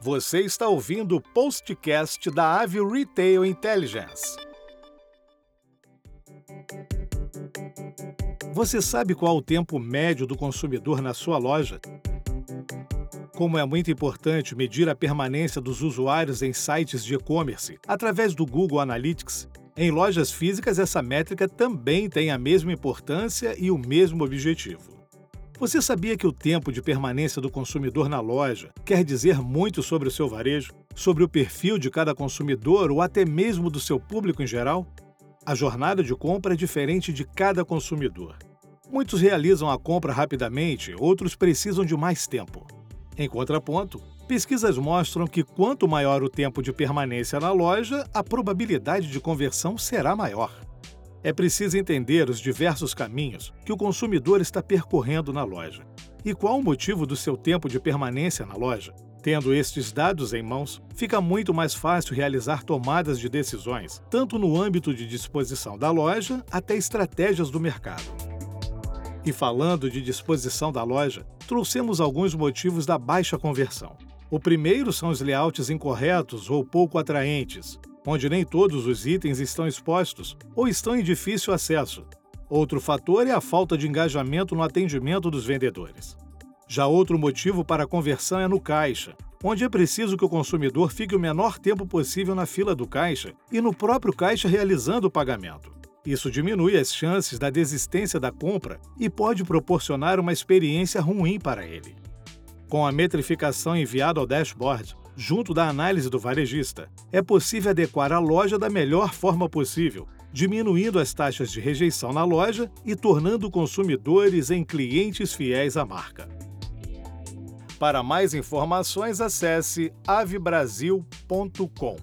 Você está ouvindo o postcast da Ave Retail Intelligence. Você sabe qual o tempo médio do consumidor na sua loja? Como é muito importante medir a permanência dos usuários em sites de e-commerce através do Google Analytics, em lojas físicas essa métrica também tem a mesma importância e o mesmo objetivo. Você sabia que o tempo de permanência do consumidor na loja quer dizer muito sobre o seu varejo, sobre o perfil de cada consumidor ou até mesmo do seu público em geral? A jornada de compra é diferente de cada consumidor. Muitos realizam a compra rapidamente, outros precisam de mais tempo. Em contraponto, pesquisas mostram que quanto maior o tempo de permanência na loja, a probabilidade de conversão será maior. É preciso entender os diversos caminhos que o consumidor está percorrendo na loja e qual o motivo do seu tempo de permanência na loja. Tendo estes dados em mãos, fica muito mais fácil realizar tomadas de decisões, tanto no âmbito de disposição da loja até estratégias do mercado. E falando de disposição da loja, trouxemos alguns motivos da baixa conversão. O primeiro são os layouts incorretos ou pouco atraentes, onde nem todos os itens estão expostos ou estão em difícil acesso. Outro fator é a falta de engajamento no atendimento dos vendedores. Já outro motivo para a conversão é no caixa, onde é preciso que o consumidor fique o menor tempo possível na fila do caixa e no próprio caixa realizando o pagamento. Isso diminui as chances da desistência da compra e pode proporcionar uma experiência ruim para ele. Com a metrificação enviada ao dashboard, junto da análise do varejista, é possível adequar a loja da melhor forma possível, diminuindo as taxas de rejeição na loja e tornando consumidores em clientes fiéis à marca. Para mais informações, acesse avebrasil.com.